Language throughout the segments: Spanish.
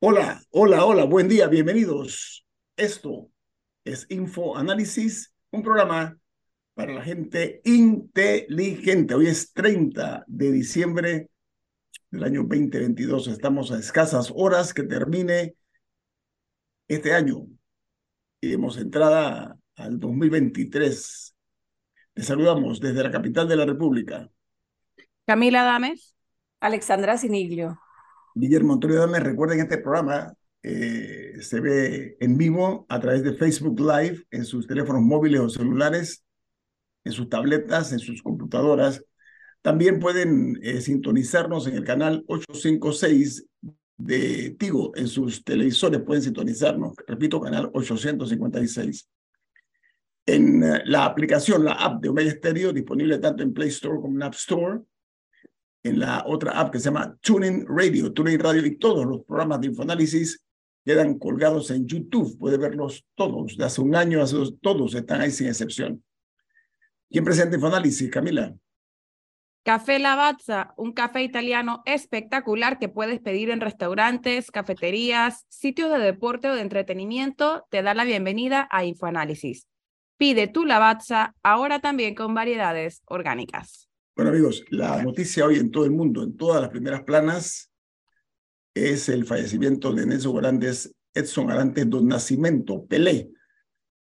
Hola, hola, hola, buen día, bienvenidos. Esto es Info Análisis, un programa para la gente inteligente. Hoy es 30 de diciembre del año 2022. Estamos a escasas horas que termine este año y hemos entrada al 2023. Les saludamos desde la capital de la República. Camila Dames. Alexandra Siniglio. Guillermo Antonio Dame, recuerden este programa eh, se ve en vivo a través de Facebook Live en sus teléfonos móviles o celulares, en sus tabletas, en sus computadoras. También pueden eh, sintonizarnos en el canal 856 de Tigo, en sus televisores pueden sintonizarnos, repito, canal 856. En eh, la aplicación, la app de Omega Stereo, disponible tanto en Play Store como en App Store, en la otra app que se llama Tuning Radio, Tuning Radio y todos los programas de Infoanálisis quedan colgados en YouTube. Puede verlos todos, de hace un año, hace dos, todos están ahí sin excepción. ¿Quién presenta Infoanálisis, Camila? Café Lavazza, un café italiano espectacular que puedes pedir en restaurantes, cafeterías, sitios de deporte o de entretenimiento, te da la bienvenida a Infoanálisis. Pide tu Lavazza ahora también con variedades orgánicas. Bueno amigos, la noticia hoy en todo el mundo, en todas las primeras planas, es el fallecimiento de Nelson Grandes, Edson Arantes Don Nacimiento, Pelé,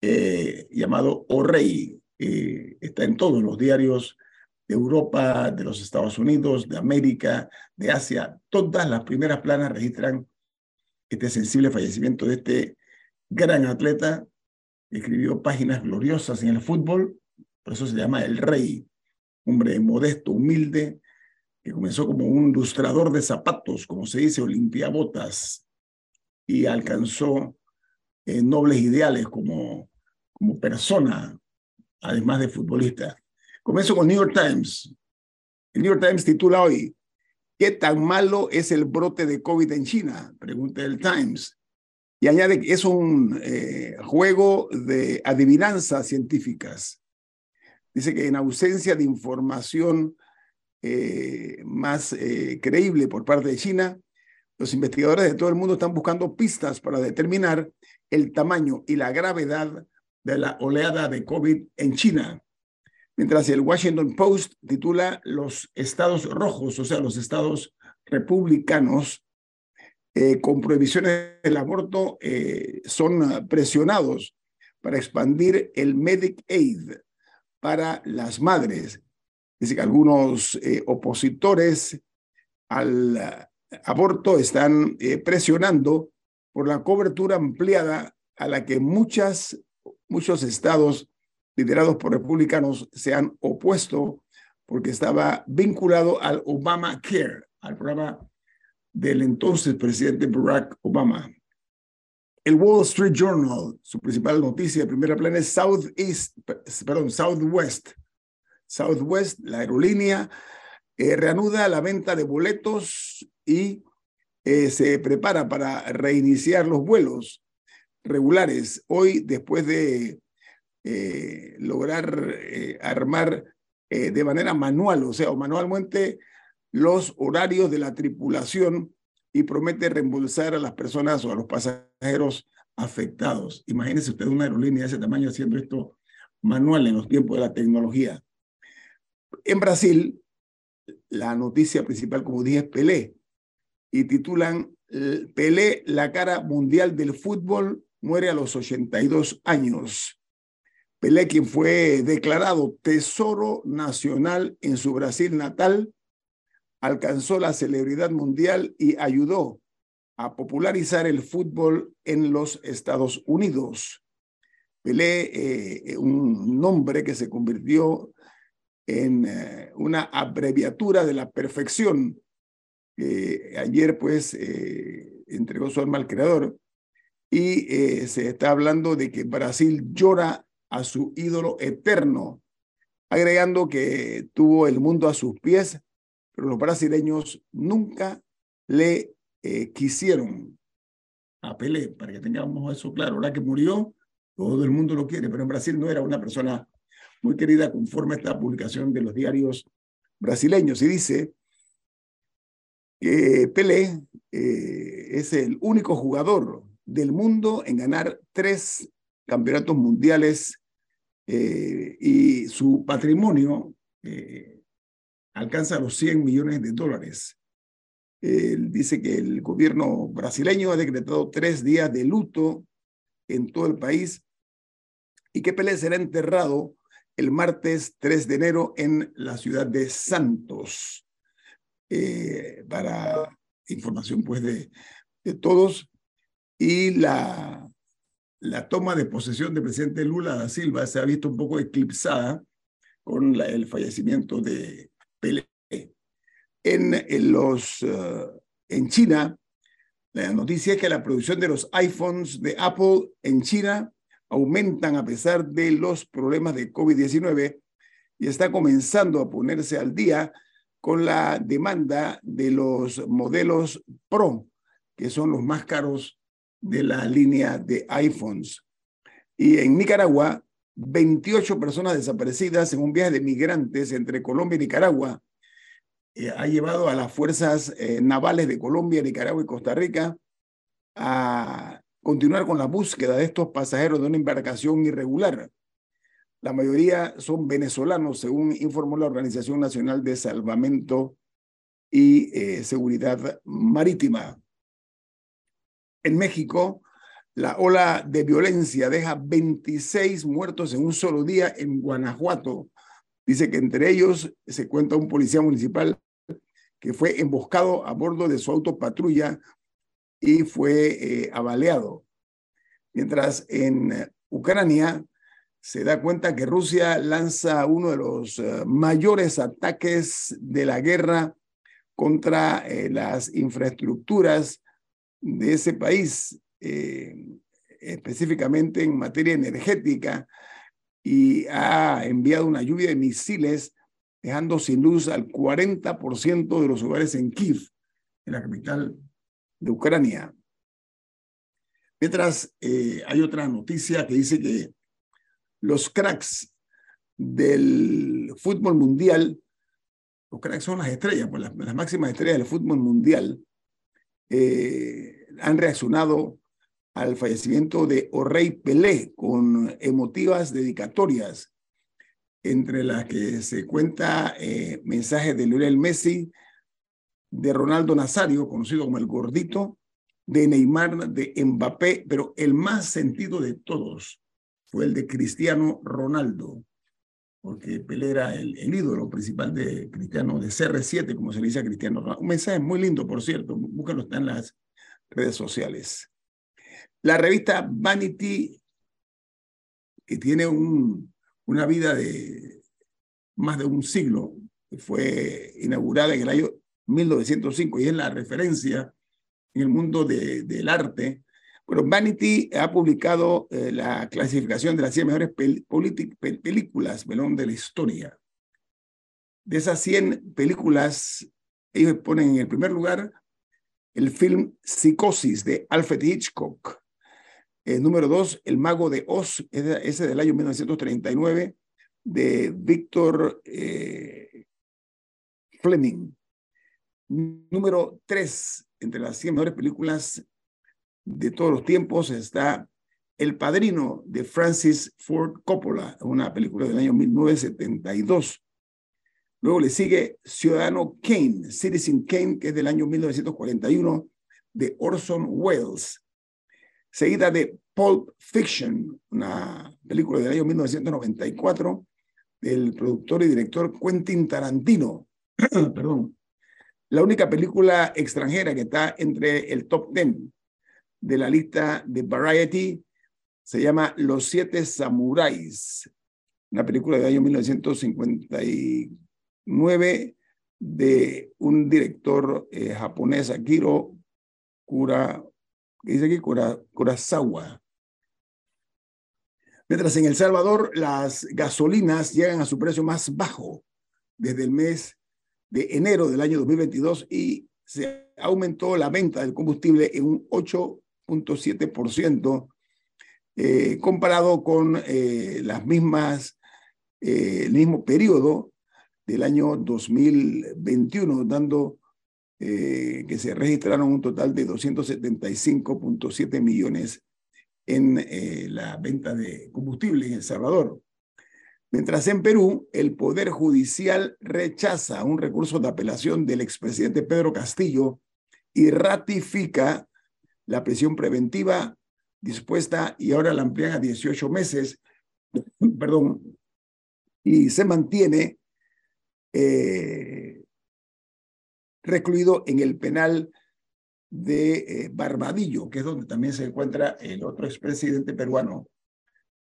eh, llamado O Rey. Está en todos los diarios de Europa, de los Estados Unidos, de América, de Asia. Todas las primeras planas registran este sensible fallecimiento de este gran atleta escribió páginas gloriosas en el fútbol, por eso se llama El Rey hombre modesto, humilde, que comenzó como un ilustrador de zapatos, como se dice, botas y alcanzó eh, nobles ideales como, como persona, además de futbolista. Comienzo con New York Times. El New York Times titula hoy, ¿qué tan malo es el brote de COVID en China? Pregunta el Times. Y añade que es un eh, juego de adivinanzas científicas. Dice que en ausencia de información eh, más eh, creíble por parte de China, los investigadores de todo el mundo están buscando pistas para determinar el tamaño y la gravedad de la oleada de COVID en China. Mientras el Washington Post titula Los estados rojos, o sea, los estados republicanos, eh, con prohibiciones del aborto, son presionados para expandir el Medicaid, para las madres. Dice que algunos eh, opositores al aborto están eh, presionando por la cobertura ampliada a la que muchas, muchos estados liderados por republicanos se han opuesto porque estaba vinculado al Obamacare, al programa del entonces presidente Barack Obama. El Wall Street Journal, su principal noticia de primera plana es perdón, Southwest. Southwest, la aerolínea, eh, reanuda la venta de boletos y eh, se prepara para reiniciar los vuelos regulares. Hoy, después de eh, lograr armar de manera manual, o sea, manualmente los horarios de la tripulación y promete reembolsar a las personas o a los pasajeros afectados. Imagínese usted una aerolínea de ese tamaño haciendo esto manual en los tiempos de la tecnología. En Brasil, la noticia principal, como dije, es Pelé. Y titulan Pelé, la cara mundial del fútbol, muere a los 82 años. Pelé, quien fue declarado Tesoro Nacional en su Brasil natal, alcanzó la celebridad mundial y ayudó a popularizar el fútbol en los Estados Unidos. Pelé, eh, un nombre que se convirtió en eh, una abreviatura de la perfección. ayer, pues, eh, entregó su alma al Creador y se está hablando de que Brasil llora a su ídolo eterno, agregando que tuvo el mundo a sus pies pero los brasileños nunca le eh, quisieron a Pelé, para que tengamos eso claro. Ahora que murió, todo el mundo lo quiere, pero en Brasil no era una persona muy querida conforme a esta publicación de los diarios brasileños. Y dice, que Pelé eh, es el único jugador del mundo en ganar tres campeonatos mundiales eh, y su patrimonio eh, alcanza los 100 millones de dólares. Dice que el gobierno brasileño ha decretado tres días de luto en todo el país y que Pelé será enterrado el martes 3 de enero en la ciudad de Santos. Eh, para información pues de, todos. Y la, la toma de posesión del presidente Lula da Silva se ha visto un poco eclipsada con el fallecimiento de. En, los, eh, en China, la noticia es que la producción de los iPhones de Apple en China aumentan a pesar de los problemas de COVID-19 y está comenzando a ponerse al día con la demanda de los modelos Pro, que son los más caros de la línea de iPhones. Y en Nicaragua, 28 personas desaparecidas en un viaje de migrantes entre Colombia y Nicaragua ha llevado a las fuerzas eh, navales de Colombia, Nicaragua y Costa Rica a continuar con la búsqueda de estos pasajeros de una embarcación irregular. La mayoría son venezolanos, según informó la Organización Nacional de Salvamento y eh, Seguridad Marítima. En México, la ola de violencia deja 26 muertos en un solo día en Guanajuato. Dice que entre ellos se cuenta un policía municipal que fue emboscado a bordo de su auto patrulla y fue eh, avaleado. Mientras en eh, Ucrania se da cuenta que Rusia lanza uno de los eh, mayores ataques de la guerra contra las infraestructuras de ese país, específicamente en materia energética, y ha enviado una lluvia de misiles, dejando sin luz al 40% de los hogares en Kiev, en la capital de Ucrania. Mientras eh, hay otra noticia que dice que los cracks del fútbol mundial, los cracks son las estrellas, pues las, máximas estrellas del fútbol mundial, eh, han reaccionado al fallecimiento de Orrey Pelé con emotivas dedicatorias, entre las que se cuenta eh, mensajes de Lionel Messi, de Ronaldo Nazario, conocido como el gordito, de Neymar, de Mbappé, pero el más sentido de todos fue el de Cristiano Ronaldo, porque Pelé era el, ídolo principal de Cristiano, de CR7, como se le dice a Cristiano Ronaldo. Un mensaje muy lindo, por cierto, búsquenlo, está en las redes sociales. La revista Vanity, que tiene un, una vida de más de un siglo, fue inaugurada en el año 1905 y es la referencia en el mundo de, del arte. Pero Vanity ha publicado eh, la clasificación de las 100 mejores películas de la historia. De esas 100 películas, ellos ponen en el primer lugar el film Psicosis de Alfred Hitchcock. El número dos, El Mago de Oz, ese del año 1939, de Victor eh, Fleming. Número tres, entre las 100 mejores películas de todos los tiempos, está El Padrino de Francis Ford Coppola, una película del año 1972. Luego le sigue Ciudadano Kane, Citizen Kane, que es del año 1941, de Orson Welles. Seguida de Pulp Fiction, una película del año 1994, del productor y director Quentin Tarantino. Perdón la única película extranjera que está entre el top 10 de la lista de Variety se llama Los Siete Samuráis, una película del año 1959 de un director eh, japonés, Akiro Kura, dice aquí Kurosawa. Mientras en El Salvador las gasolinas llegan a su precio más bajo desde el mes de enero del año 2022 y se aumentó la venta del combustible en un 8.7% eh, comparado con eh, las mismas, el mismo periodo del año 2021, dando eh, que se registraron un total de 275.7 millones en eh, la venta de combustible en El Salvador. Mientras en Perú, el Poder Judicial rechaza un recurso de apelación del expresidente Pedro Castillo y ratifica la prisión preventiva dispuesta y ahora la amplían a 18 meses, perdón, y se mantiene eh, recluido en el penal de eh, Barbadillo, que es donde también se encuentra el otro expresidente peruano,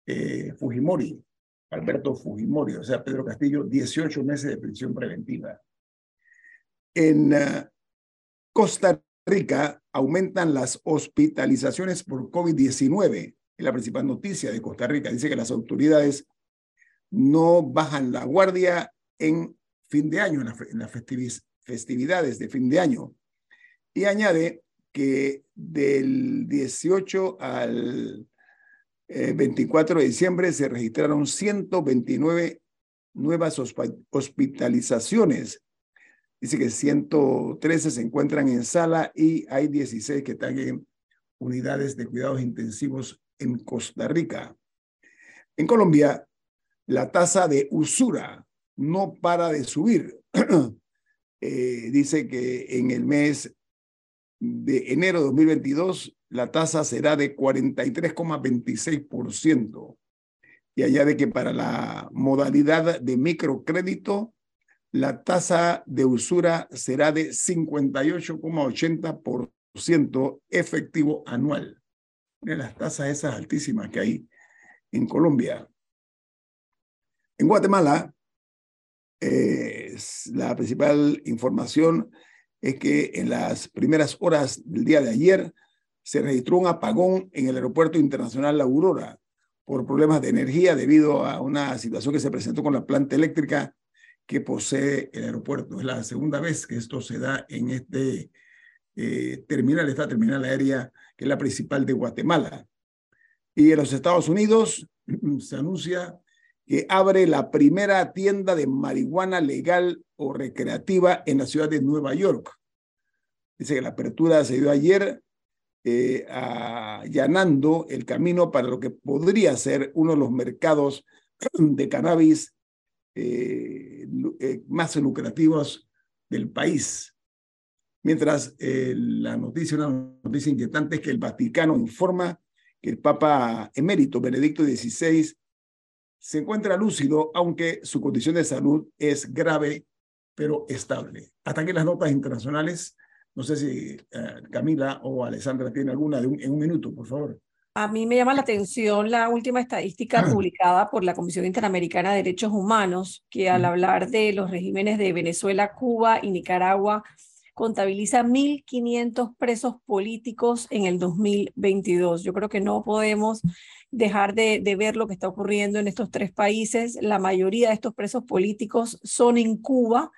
eh, Fujimori, Alberto Fujimori, o sea, Pedro Castillo, 18 meses de prisión preventiva. En Costa Rica aumentan las hospitalizaciones por COVID-19. Es la principal noticia de Costa Rica. Dice que las autoridades no bajan la guardia en fin de año, en las festividades de fin de año. Y añade que del 18 al 24 eh, de diciembre se registraron 129 nuevas hospitalizaciones. Dice que 113 se encuentran en sala y hay 16 que están en unidades de cuidados intensivos en Costa Rica. En Colombia, la tasa de usura no para de subir. Eh, dice que en el mes de enero de 2022 la tasa será de 43,26% y añade que para la modalidad de microcrédito la tasa de usura será de 58,80% efectivo anual. Miren las tasas esas altísimas que hay en Colombia. En Guatemala, eh, la principal información es que en las primeras horas del día de ayer se registró un apagón en el Aeropuerto Internacional La Aurora por problemas de energía debido a una situación que se presentó con la planta eléctrica que posee el aeropuerto. Es la segunda vez que esto se da en este eh, terminal, esta terminal aérea que es la principal de Guatemala. Y en los Estados Unidos se anuncia que abre la primera tienda de marihuana legal o recreativa en la ciudad de Nueva York. Dice que la apertura se dio ayer eh, allanando el camino para lo que podría ser uno de los mercados de cannabis eh, eh, más lucrativos del país. Mientras la noticia, una noticia inquietante es que el Vaticano informa que el Papa emérito Benedicto XVI se encuentra lúcido, aunque su condición de salud es grave, pero estable. Hasta aquí las notas internacionales. No sé si eh, Camila o Alessandra tienen alguna en un minuto, por favor. A mí me llama la atención la última estadística publicada por la Comisión Interamericana de Derechos Humanos, que al hablar de los regímenes de Venezuela, Cuba y Nicaragua, contabiliza 1.500 presos políticos en el 2022. Yo creo que no podemos dejar de, ver lo que está ocurriendo en estos tres países. La mayoría de estos presos políticos son en Cuba,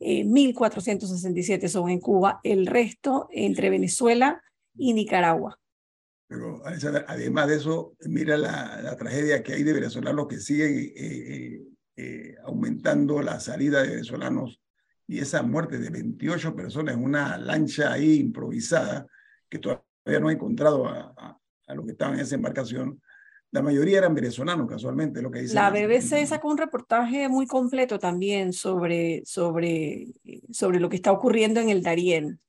1.467 eh, son en Cuba, el resto entre Venezuela y Nicaragua. Pero además de eso, mira la, tragedia que hay de venezolanos que siguen eh, eh, aumentando la salida de venezolanos y esa muerte de 28 personas en una lancha ahí improvisada que todavía no ha encontrado a, a, a los que estaban en esa embarcación, la mayoría eran venezolanos, casualmente, lo que dice. La BBC sacó un reportaje muy completo también sobre, sobre, sobre lo que está ocurriendo en el Darién.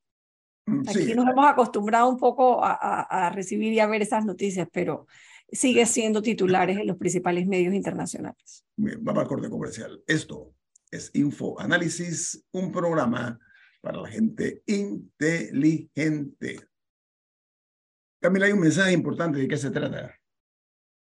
Mm, Aquí nos hemos acostumbrado un poco a, a, recibir y a ver esas noticias, pero sigue siendo titulares en los principales medios internacionales. Bien, vamos al corte comercial. Esto es Info Análisis, un programa para la gente inteligente. Camila, hay un mensaje importante de qué se trata.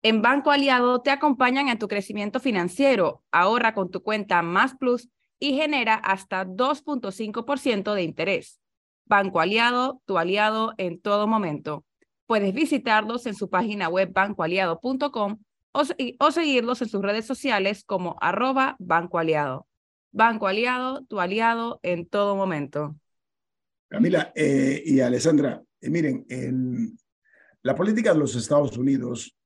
En Banco Aliado te acompañan en tu crecimiento financiero. Ahorra con tu cuenta Más Plus y genera hasta 2.5% de interés. Banco Aliado, tu aliado en todo momento. Puedes visitarlos en su página web bancoaliado.com o, seguirlos en sus redes sociales como arroba Banco Aliado. Banco Aliado, tu aliado en todo momento. Camila eh, y Alessandra, eh, miren, en la política de los Estados Unidos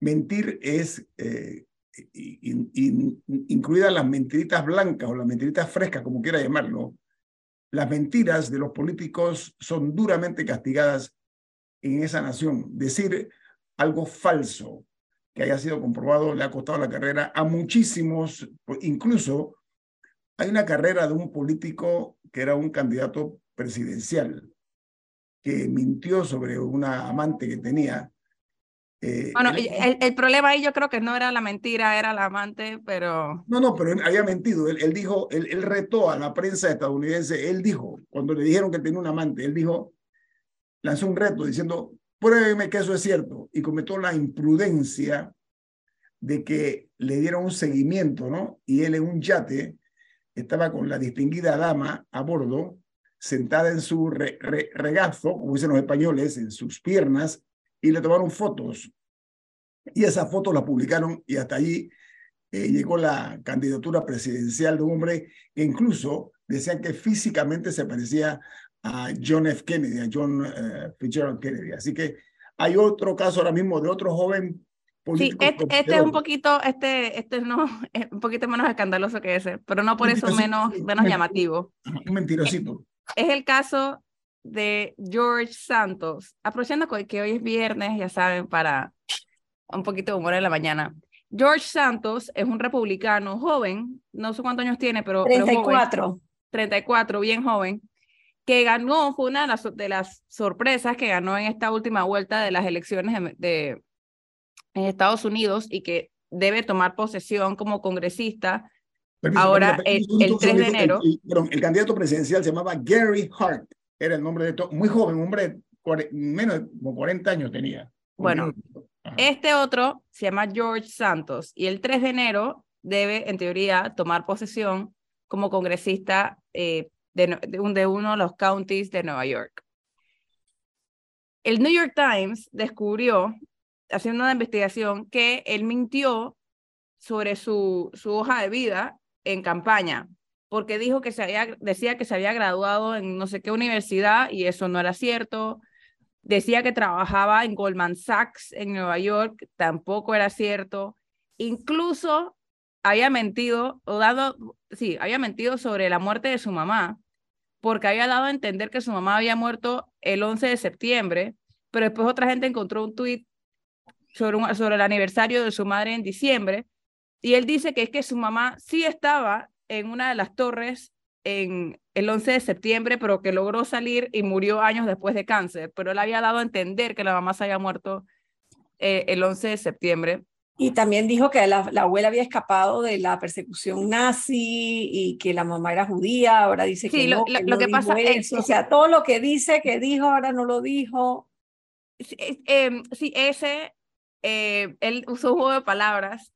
Mentir es, eh, incluidas las mentiritas blancas o las mentiritas frescas, como quiera llamarlo, las mentiras de los políticos son duramente castigadas en esa nación. Decir algo falso que haya sido comprobado le ha costado la carrera a muchísimos, incluso hay una carrera de un político que era un candidato presidencial, que mintió sobre una amante que tenía. Eh, bueno, el, problema ahí yo creo que no era la mentira, era la amante, pero... No, no, pero él había mentido. Él, él dijo, él, él, retó a la prensa estadounidense, él dijo, cuando le dijeron que tenía un amante, él dijo, lanzó un reto diciendo, pruébeme que eso es cierto. Y cometió la imprudencia de que le dieron un seguimiento, ¿no? Y él en un yate estaba con la distinguida dama a bordo, sentada en su regazo, como dicen los españoles, en sus piernas, y le tomaron fotos. Y esas fotos las publicaron y hasta allí eh, llegó la candidatura presidencial de un hombre que incluso decían que físicamente se parecía a John F. Kennedy, a John uh, Fitzgerald Kennedy. Así que hay otro caso ahora mismo de otro joven Sí, este, este, es un poquito, este, este no, es un poquito menos escandaloso que ese, pero no por eso menos, menos llamativo. Un mentirosito. Es, el caso de George Santos, aprovechando que hoy es viernes, ya saben, para un poquito de humor en la mañana. George Santos es un republicano joven, no sé cuántos años tiene, pero... 34. 34, bien joven, que ganó, fue una de las, de las sorpresas que ganó en esta última vuelta de las elecciones de en Estados Unidos y que debe tomar posesión como congresista ahora el, 3 de enero. El, candidato presidencial se llamaba Gary Hart, era el nombre de todo, muy joven, un hombre menos de 40 años tenía. Bueno, este otro se llama George Santos y el 3 de enero debe, en teoría, tomar posesión como congresista eh, de, de uno de los counties de Nueva York. El New York Times descubrió haciendo una investigación que él mintió sobre su, su hoja de vida en campaña, porque dijo que se había, decía que se había graduado en no sé qué universidad y eso no era cierto. Decía que trabajaba en Goldman Sachs en Nueva York, tampoco era cierto. Incluso había mentido, o dado, sí, había mentido sobre la muerte de su mamá, porque había dado a entender que su mamá había muerto el 11 de septiembre, pero después otra gente encontró un tuit sobre, sobre el aniversario de su madre en diciembre, y él dice que es que su mamá sí estaba en una de las torres en el 11 de septiembre, pero que logró salir y murió años después de cáncer, pero él había dado a entender que la mamá se había muerto eh, el 11 de septiembre. Y también dijo que la, la, abuela había escapado de la persecución nazi y que la mamá era judía, ahora dice que no, lo, que, lo que pasa es, o sea, todo lo que dice que dijo ahora no lo dijo. Eh, sí, ese eh, él usó un juego de palabras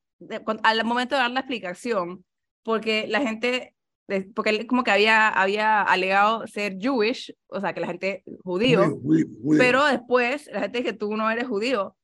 al momento de dar la explicación, porque la gente, porque él como que había, había alegado ser Jewish, o sea, que la gente judío, pero después la gente dice que tú no eres judío.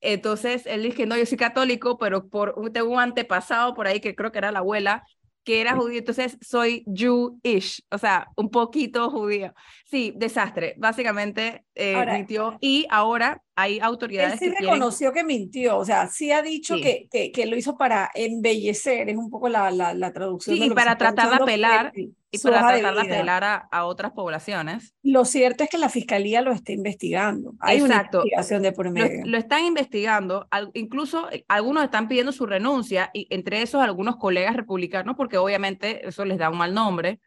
Entonces él dice que no, yo soy católico, pero por, tengo un antepasado por ahí que creo que era la abuela, que era judío, entonces soy Jewish, o sea, un poquito judío. Sí, desastre, básicamente eh, mintió y ahora hay autoridades él sí reconoció que mintió, o sea, sí ha dicho Que, que, que, lo hizo para embellecer, es un poco la, la, la traducción. Sí, y para tratar de apelar, y para tratar de apelar a, a, otras poblaciones. Lo cierto es que la fiscalía lo está investigando. Hay Exacto. una investigación de por medio. Lo, lo, están investigando, incluso eh, algunos están pidiendo su renuncia, y entre esos algunos colegas republicanos, porque obviamente eso les da un mal nombre.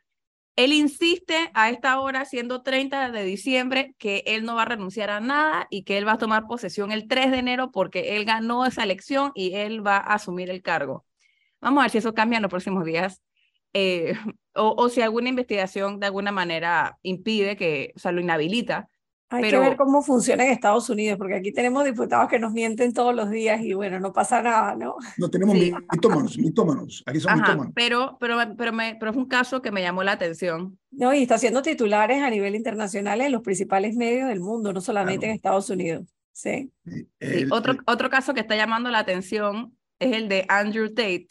Él insiste a esta hora, siendo 30 de diciembre, que él no va a renunciar a nada y que él va a tomar posesión el 3 de enero porque él ganó esa elección y él va a asumir el cargo. Vamos a ver si eso cambia en los próximos días. Eh, o, o, si alguna investigación de alguna manera impide que, o sea, lo inhabilita hay que ver cómo funciona en Estados Unidos, porque aquí tenemos diputados que nos mienten todos los días y bueno, no pasa nada, ¿no? No tenemos mitómanos, mitómanos, aquí son mitómanos. Pero, pero, pero, me, pero es un caso que me llamó la atención. No, y está haciendo titulares a nivel internacional en los principales medios del mundo, no solamente en Estados Unidos. Sí. otro, otro caso que está llamando la atención es el de Andrew Tate.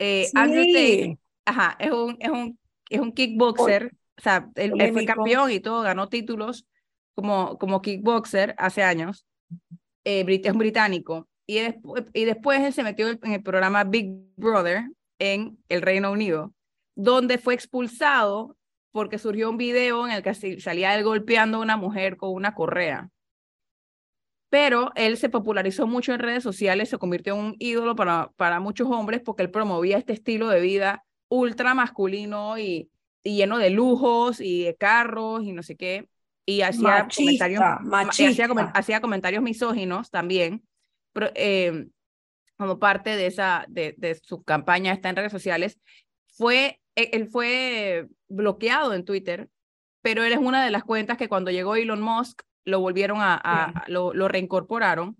Eh, Andrew Tate, ajá, es un, es un, es un kickboxer o sea, él, fue campeón y todo, ganó títulos como, como kickboxer hace años, eh, es un británico, y, después, y después él se metió en el programa Big Brother en el Reino Unido, donde fue expulsado porque surgió un video en el que salía él golpeando a una mujer con una correa. Pero él se popularizó mucho en redes sociales, se convirtió en un ídolo para, para muchos hombres porque él promovía este estilo de vida ultra masculino y, y lleno de lujos y de carros y no sé qué. Y hacía, comentarios, hacía, comentarios misóginos también, eh, como parte de, esa, de, de su campaña está en redes sociales. Fue e-, él fue bloqueado en Twitter, pero él es una de las cuentas que cuando llegó Elon Musk lo volvieron a, lo, reincorporaron.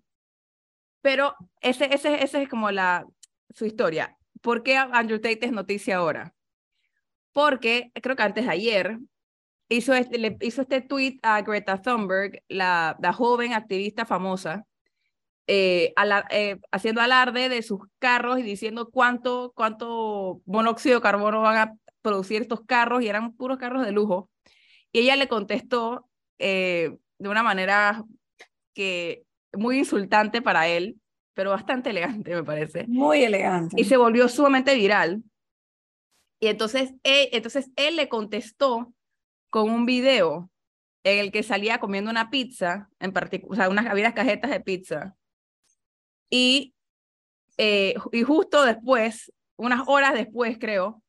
Pero ese, ese, ese es como la, su historia. ¿Por qué Andrew Tate es noticia ahora? Porque creo que antes de ayer hizo este, le hizo este tweet a Greta Thunberg, la, joven activista famosa, eh, eh, haciendo alarde de sus carros y diciendo cuánto, cuánto monóxido de carbono van a producir estos carros y eran puros carros de lujo. Y ella le contestó eh, de una manera que muy insultante para él, pero bastante elegante, me parece. Muy elegante. Y se volvió sumamente viral. Y entonces él, entonces él le contestó con un video en el que salía comiendo una pizza, en particular, o sea, unas, había cajetas de pizza, y, eh, y justo después, unas horas después creo,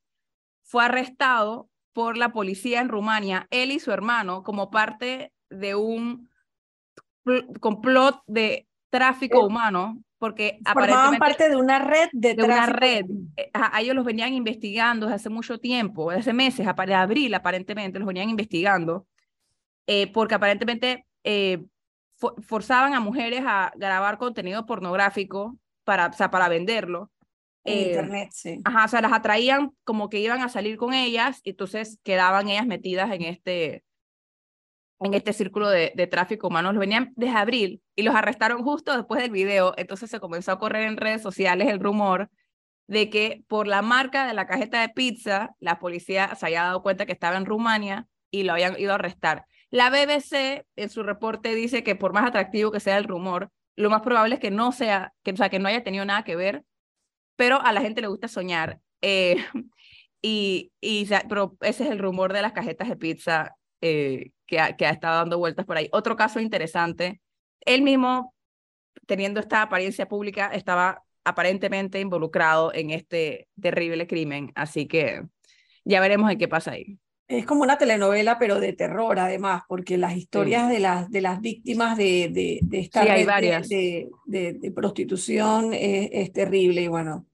fue arrestado por la policía en Rumania, él y su hermano, como parte de un complot de tráfico humano, porque formaban parte de una red de, de una red. Eh, a, ellos los venían investigando desde hace mucho tiempo, desde hace meses, de abril aparentemente los venían investigando, porque aparentemente forzaban a mujeres a grabar contenido pornográfico para, o sea, para venderlo. En eh, internet, sí. Ajá, o sea, las atraían como que iban a salir con ellas, y entonces quedaban ellas metidas en este, en este círculo de, de tráfico humano. Los venían desde abril y los arrestaron justo después del video. Entonces se comenzó a correr en redes sociales el rumor de que por la marca de la cajeta de pizza, la policía se había dado cuenta que estaba en Rumania y lo habían ido a arrestar. La BBC en su reporte dice que por más atractivo que sea el rumor, lo más probable es que no sea, que, o sea, que no haya tenido nada que ver, pero a la gente le gusta soñar. Eh, y, y, pero ese es el rumor de las cajetas de pizza eh, que, ha, que ha estado dando vueltas por ahí. Otro caso interesante, él mismo, teniendo esta apariencia pública, estaba aparentemente involucrado en este terrible crimen, así que ya veremos en qué pasa ahí. Es como una telenovela, pero de terror además, porque las historias de, las, de las víctimas de, de, de esta de, de, prostitución es, terrible. Y bueno,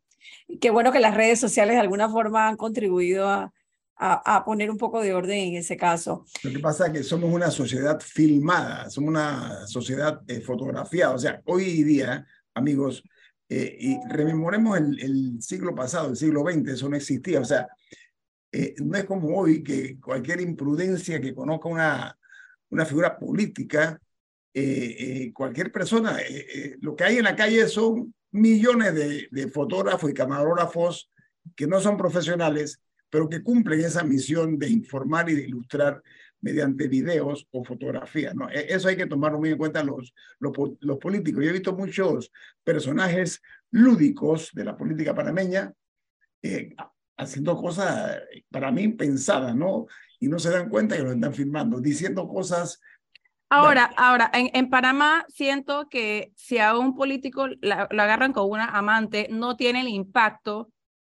qué bueno que las redes sociales de alguna forma han contribuido a, a, poner un poco de orden en ese caso. Lo que pasa es que somos una sociedad filmada, somos una sociedad eh, fotografiada. O sea, hoy día, amigos, eh, y rememoremos el, siglo pasado, el siglo XX, eso no existía. O sea, eh, no es como hoy que cualquier imprudencia que conozca una, una figura política, eh, cualquier persona, lo que hay en la calle son millones de, de, fotógrafos y camarógrafos que no son profesionales, pero que cumplen esa misión de informar y de ilustrar mediante videos o fotografías. ¿no? E, eso hay que tomarlo muy en cuenta los, los, los políticos. Yo he visto muchos personajes lúdicos de la política panameña eh, haciendo cosas para mí impensadas, ¿no? Y no se dan cuenta que lo están filmando, diciendo cosas. Ahora, ahora, en, en, Panamá siento que si a un político lo agarran con una amante, no tiene el impacto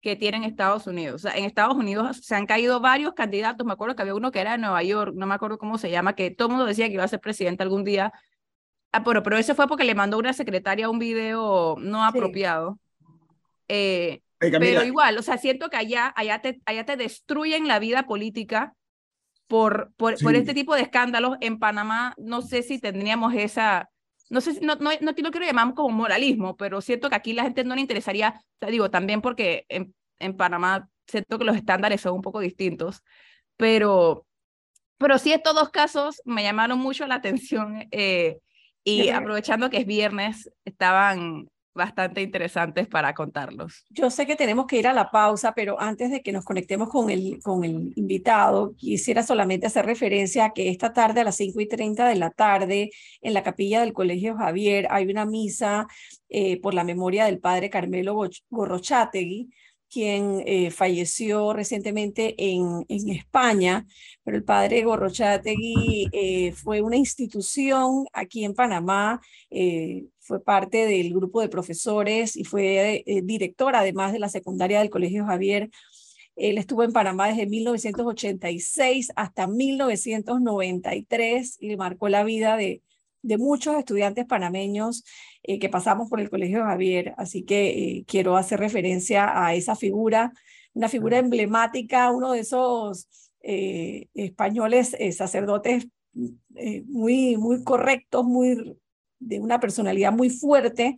que tiene en Estados Unidos. O sea, en Estados Unidos se han caído varios candidatos. Me acuerdo que había uno que era de Nueva York, no me acuerdo cómo se llama, que todo el mundo decía que iba a ser presidente algún día. Ah, pero, pero ese fue porque le mandó una secretaria un video no apropiado. Eh, pero igual, o sea, siento que allá, allá, te, allá te destruyen la vida política por, por, por este tipo de escándalos. En Panamá, no sé si tendríamos esa, no sé, no, no, no, no quiero llamar como moralismo, pero siento que aquí la gente no le interesaría, te digo, también porque en, en Panamá siento que los estándares son un poco distintos, pero, pero sí estos dos casos me llamaron mucho la atención eh, y aprovechando que es viernes, estaban bastante interesantes para contarlos. Yo sé que tenemos que ir a la pausa, pero antes de que nos conectemos con el, con el invitado, quisiera solamente hacer referencia a que esta tarde a las 5 y 30 de la tarde en la capilla del Colegio Javier hay una misa eh, por la memoria del padre Carmelo Gorrochategui, quien eh, falleció recientemente en, en, España, pero el padre Gorrochategui eh, fue una institución aquí en Panamá, eh, fue parte del grupo de profesores y fue director además de la secundaria del Colegio Javier. Él estuvo en Panamá desde 1986 hasta 1993 y marcó la vida de, de muchos estudiantes panameños eh, que pasamos por el Colegio Javier, así que eh, quiero hacer referencia a esa figura, una figura emblemática, uno de esos eh, españoles sacerdotes muy, muy correctos, muy, de una personalidad muy fuerte,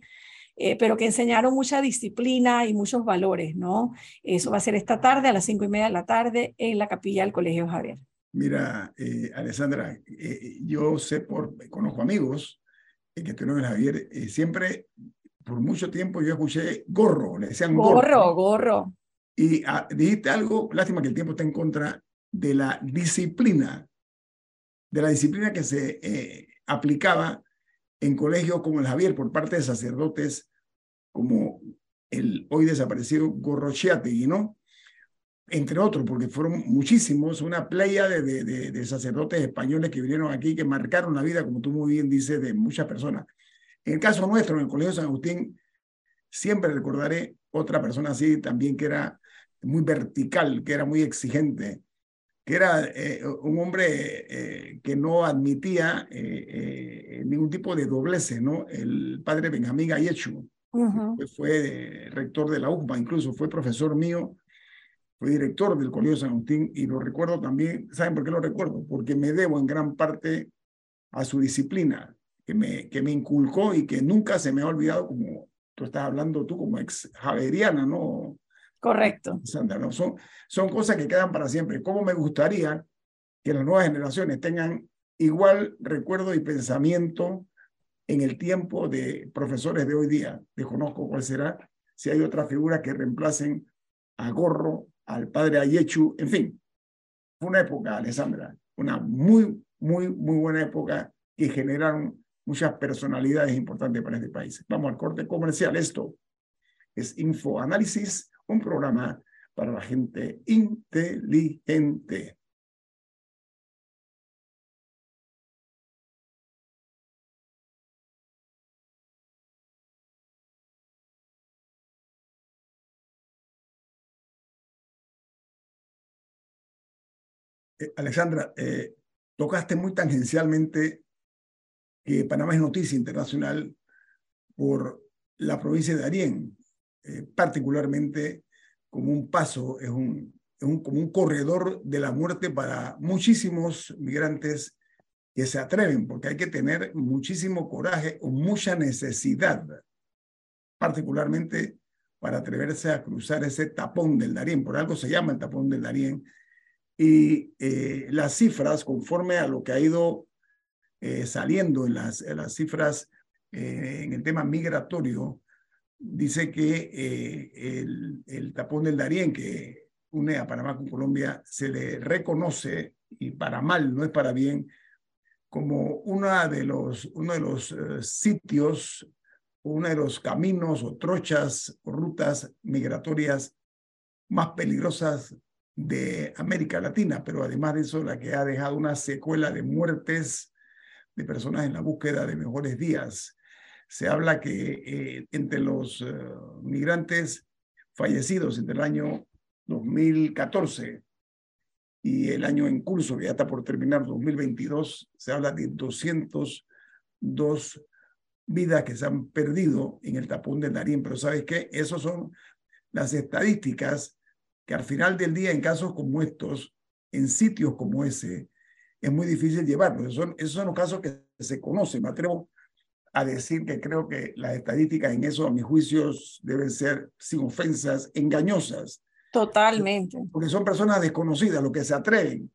pero que enseñaron mucha disciplina y muchos valores, ¿no? Eso va a ser esta tarde a las cinco y media de la tarde en la capilla del Colegio Javier. Mira, eh, Alessandra, eh, yo sé por, conozco amigos eh, que tienen Javier, eh, siempre, por mucho tiempo yo escuché gorro, le decían gorro. Gorro, gorro. Y ah, dijiste algo, lástima que el tiempo está en contra de la disciplina, de la disciplina que se aplicaba en colegios como el Javier por parte de sacerdotes como el hoy desaparecido Gorrochiategui, ¿no? Entre otros, porque fueron muchísimos, una playa de, de, de, sacerdotes españoles que vinieron aquí, que marcaron la vida, como tú muy bien dices, de muchas personas. En el caso nuestro, en el Colegio San Agustín, siempre recordaré otra persona así también que era muy vertical, que era muy exigente, que era eh, un hombre eh, que no admitía eh, ningún tipo de doblece, ¿no? El padre Benjamín Gayechu, fue rector de la UCMA, incluso fue profesor mío fue director del Colegio San Agustín y lo recuerdo también, ¿saben por qué lo recuerdo? Porque me debo en gran parte a su disciplina, que me, que me inculcó y que nunca se me ha olvidado, como tú estás hablando tú como ex javeriana, ¿no? Correcto. Sandra, ¿no? Son, son cosas que quedan para siempre. ¿Cómo me gustaría que las nuevas generaciones tengan igual recuerdo y pensamiento en el tiempo de profesores de hoy día? Desconozco cuál será, si hay otras figuras que reemplacen a Gorro, al padre Ayechu, en fin, fue una época, Alessandra, una muy, muy, muy buena época que generaron muchas personalidades importantes para este país. Vamos al corte comercial. Esto es Infoanálisis, un programa para la gente inteligente. Eh, Alexandra, eh, tocaste muy tangencialmente que Panamá es noticia internacional por la provincia de Darién, eh, particularmente como un paso, es un, un, como un corredor de la muerte para muchísimos migrantes que se atreven, porque hay que tener muchísimo coraje o mucha necesidad, particularmente para atreverse a cruzar ese tapón del Darién. Por algo se llama el tapón del Darién, y eh, las cifras, conforme a lo que ha ido eh, saliendo en las, cifras eh, en el tema migratorio, dice que el, el, tapón del Darién, que une a Panamá con Colombia, se le reconoce, y para mal, no es para bien, como una de los, uno de los sitios, uno de los caminos o trochas o rutas migratorias más peligrosas de América Latina, pero además de eso, la que ha dejado una secuela de muertes de personas en la búsqueda de mejores días. Se habla que eh, entre los eh, migrantes fallecidos entre el año 2014 y el año en curso, que ya está por terminar, 2022, se habla de 202 vidas que se han perdido en el tapón de Darín. Pero ¿sabes qué? Esas son las estadísticas que al final del día, en casos como estos, en sitios como ese, es muy difícil llevarlos. Esos son, esos son los casos que se conocen. Me atrevo a decir que creo que las estadísticas en eso, a mis juicios, deben ser, sin ofensas, engañosas. Totalmente. Porque son personas desconocidas, los que se atreven,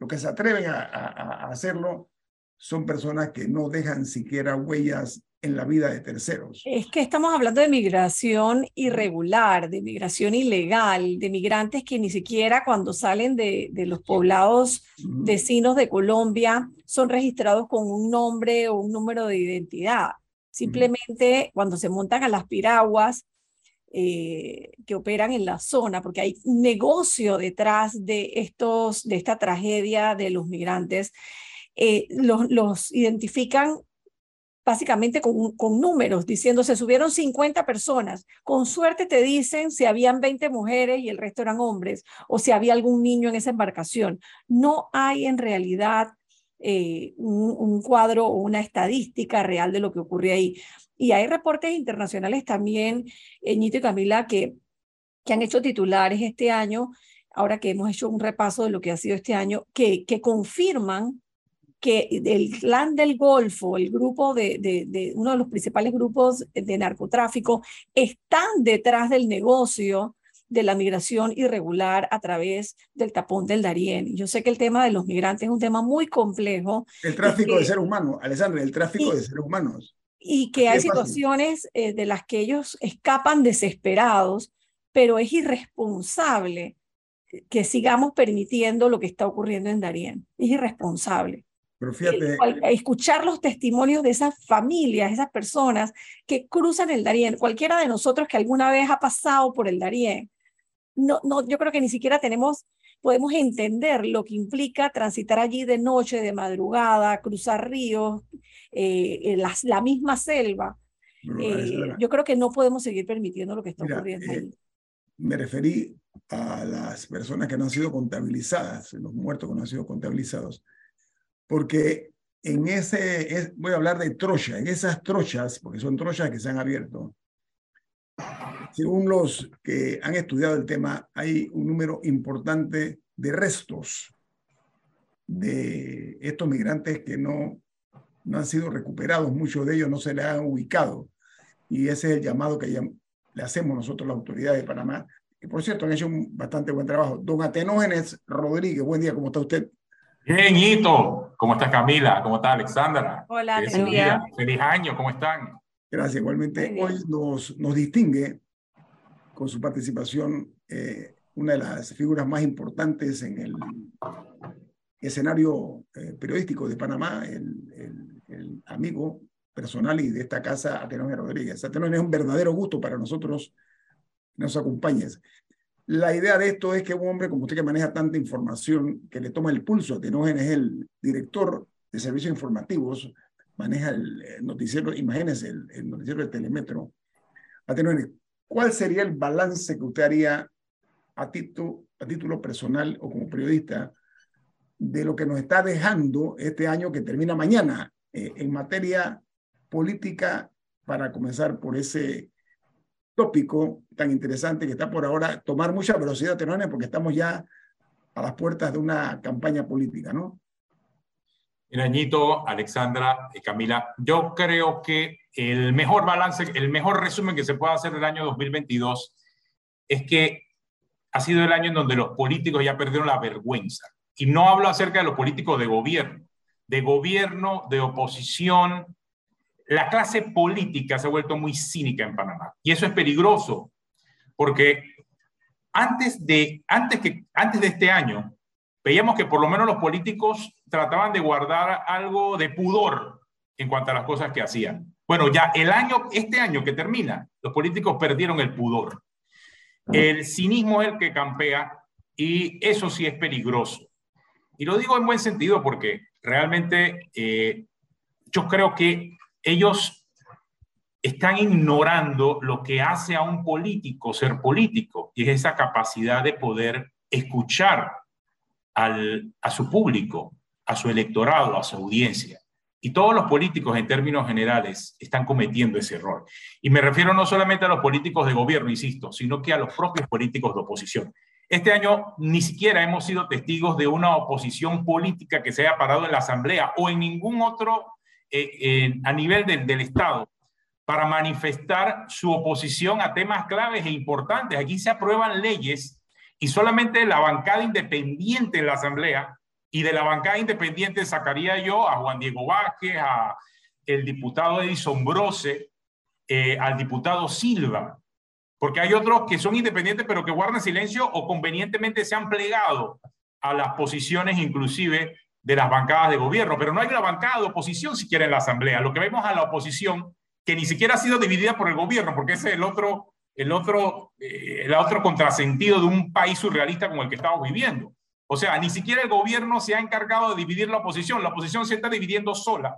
los que se atreven a, a, a hacerlo son personas que no dejan siquiera huellas en la vida de terceros. Es que estamos hablando de migración irregular, de migración ilegal, de migrantes que ni siquiera cuando salen de, de los poblados vecinos de Colombia son registrados con un nombre o un número de identidad. Simplemente cuando se montan a las piraguas, eh, que operan en la zona, porque hay negocio detrás de, estos, de esta tragedia de los migrantes, eh, los, los identifican básicamente con, con, números, diciendo se subieron 50 personas. Con suerte te dicen si habían 20 mujeres y el resto eran hombres, o si había algún niño en esa embarcación. No hay en realidad eh, un, cuadro o una estadística real de lo que ocurre ahí. Y hay reportes internacionales también, Ñito y Camila, que, que han hecho titulares este año, ahora que hemos hecho un repaso de lo que ha sido este año, que, que confirman que el clan del Golfo, el grupo de, de, de, uno de los principales grupos de narcotráfico, están detrás del negocio de la migración irregular a través del tapón del Darién. Yo sé que el tema de los migrantes es un tema muy complejo. El tráfico de seres humanos, Alessandra, el tráfico de seres humanos y que hay situaciones eh, de las que ellos escapan desesperados, pero es irresponsable que sigamos permitiendo lo que está ocurriendo en Darien. Es irresponsable. Pero fíjate. escuchar los testimonios de esas familias, esas personas que cruzan el Darién, cualquiera de nosotros que alguna vez ha pasado por el Darién, no, no, yo creo que ni siquiera tenemos podemos entender lo que implica transitar allí de noche, de madrugada, cruzar ríos, eh, la misma selva. Eh, yo creo que no podemos seguir permitiendo lo que está ocurriendo eh, ahí. Me referí a las personas que no han sido contabilizadas, los muertos que no han sido contabilizados, porque en ese, voy a hablar de trocha, en esas trochas, porque son trochas que se han abierto, según los que han estudiado el tema, hay un número importante de restos de estos migrantes que no, no han sido recuperados, muchos de ellos no se les han ubicado. Y ese es el llamado que le hacemos nosotros, las autoridades de Panamá, que por cierto han hecho un bastante buen trabajo. Don Atenógenes Rodríguez, buen día, ¿cómo está usted? Bien, Hito. ¿Cómo está Camila? ¿Cómo está Alexandra? Hola, Feliz año, ¿cómo están? Gracias, igualmente. Hoy nos, nos distingue con su participación eh, una de las figuras más importantes en el escenario eh, periodístico de Panamá, el, el, amigo personal y de esta casa, Atenón Rodríguez. Atenón es un verdadero gusto para nosotros que nos acompañes. La idea de esto es que un hombre como usted que maneja tanta información, que le toma el pulso, Atenógen es el director de servicios informativos, maneja el noticiero, imagínense, el, noticiero de Telemetro. Atenógenes, ¿cuál sería el balance que usted haría a a título personal o como periodista de lo que nos está dejando este año que termina mañana eh, en materia política para comenzar por ese tópico tan interesante que está por ahora tomar mucha velocidad, Tenone, porque estamos ya a las puertas de una campaña política, ¿no? Irañito, Alexandra y Camila, yo creo que el mejor balance, el mejor resumen que se puede hacer del año 2022 es que ha sido el año en donde los políticos ya perdieron la vergüenza. Y no hablo acerca de los políticos de gobierno, de gobierno, de oposición. La clase política se ha vuelto muy cínica en Panamá. Y eso es peligroso, porque antes de, antes que, antes de este año, veíamos que por lo menos los políticos trataban de guardar algo de pudor en cuanto a las cosas que hacían. Bueno, ya el año, este año que termina, los políticos perdieron el pudor. El cinismo es el que campea y eso sí es peligroso. Y lo digo en buen sentido porque realmente eh, yo creo que ellos están ignorando lo que hace a un político ser político y es esa capacidad de poder escuchar al, a su público, a su electorado, a su audiencia. Y todos los políticos en términos generales están cometiendo ese error. Y me refiero no solamente a los políticos de gobierno, insisto, sino que a los propios políticos de oposición. Este año ni siquiera hemos sido testigos de una oposición política que se haya parado en la Asamblea o en ningún otro eh, a nivel del Estado para manifestar su oposición a temas claves e importantes. Aquí se aprueban leyes y solamente la bancada independiente en la Asamblea y de la bancada independiente sacaría yo a Juan Diego Vázquez, a el diputado Edison Brose, eh, al diputado Silva, porque hay otros que son independientes pero que guardan silencio o convenientemente se han plegado a las posiciones inclusive de las bancadas de gobierno, pero no hay una bancada de oposición siquiera en la Asamblea. Lo que vemos a la oposición, que ni siquiera ha sido dividida por el gobierno, porque ese es el otro el otro, eh, el otro contrasentido de un país surrealista como el que estamos viviendo. O sea, ni siquiera el gobierno se ha encargado de dividir la oposición. La oposición se está dividiendo sola.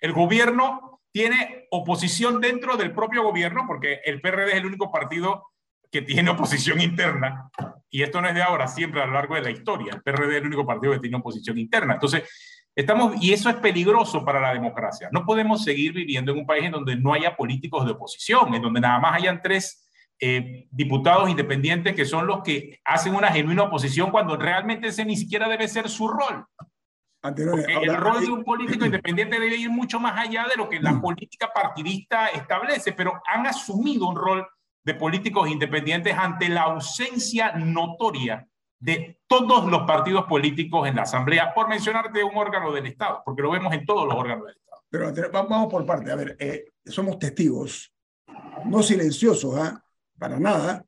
El gobierno tiene oposición dentro del propio gobierno, porque el PRD es el único partido que tiene oposición interna. Y esto no es de ahora, siempre a lo largo de la historia. El PRD es el único partido que tiene oposición interna. Entonces, estamos, y eso es peligroso para la democracia. No podemos seguir viviendo en un país en donde no haya políticos de oposición, en donde nada más hayan tres eh, diputados independientes que son los que hacen una genuina oposición cuando realmente ese ni siquiera debe ser su rol. el rol de un político independiente debe ir mucho más allá de lo que la mm. política partidista establece, pero han asumido un rol de políticos independientes ante la ausencia notoria de todos los partidos políticos en la Asamblea, por mencionarte un órgano del Estado, porque lo vemos en todos los órganos del Estado. Pero vamos por parte. A ver, eh, somos testigos, no silenciosos, ¿ah? para nada,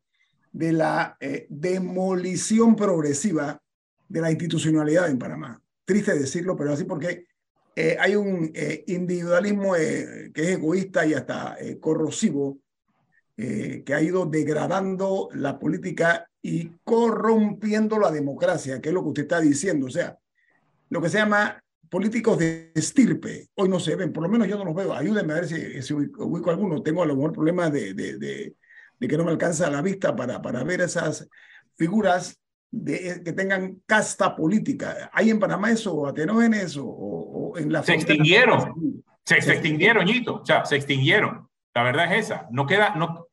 de la eh, demolición progresiva de la institucionalidad en Panamá. Triste decirlo, pero así porque eh, hay un eh, individualismo que es egoísta y hasta corrosivo que ha ido degradando la política y corrompiendo la democracia, que es lo que usted está diciendo. O sea, lo que se llama políticos de estirpe. Hoy no se ven, por lo menos yo no los veo. Ayúdenme a ver si, si ubico alguno. Tengo a lo mejor problemas de, de de que no me alcanza la vista para, para ver esas figuras de, que tengan casta política. ¿Hay en Panamá eso, atenógenes o, o en la Se extinguieron, se, se, extinguieron, Ñito, o sea, se extinguieron. La verdad es esa. No queda, no,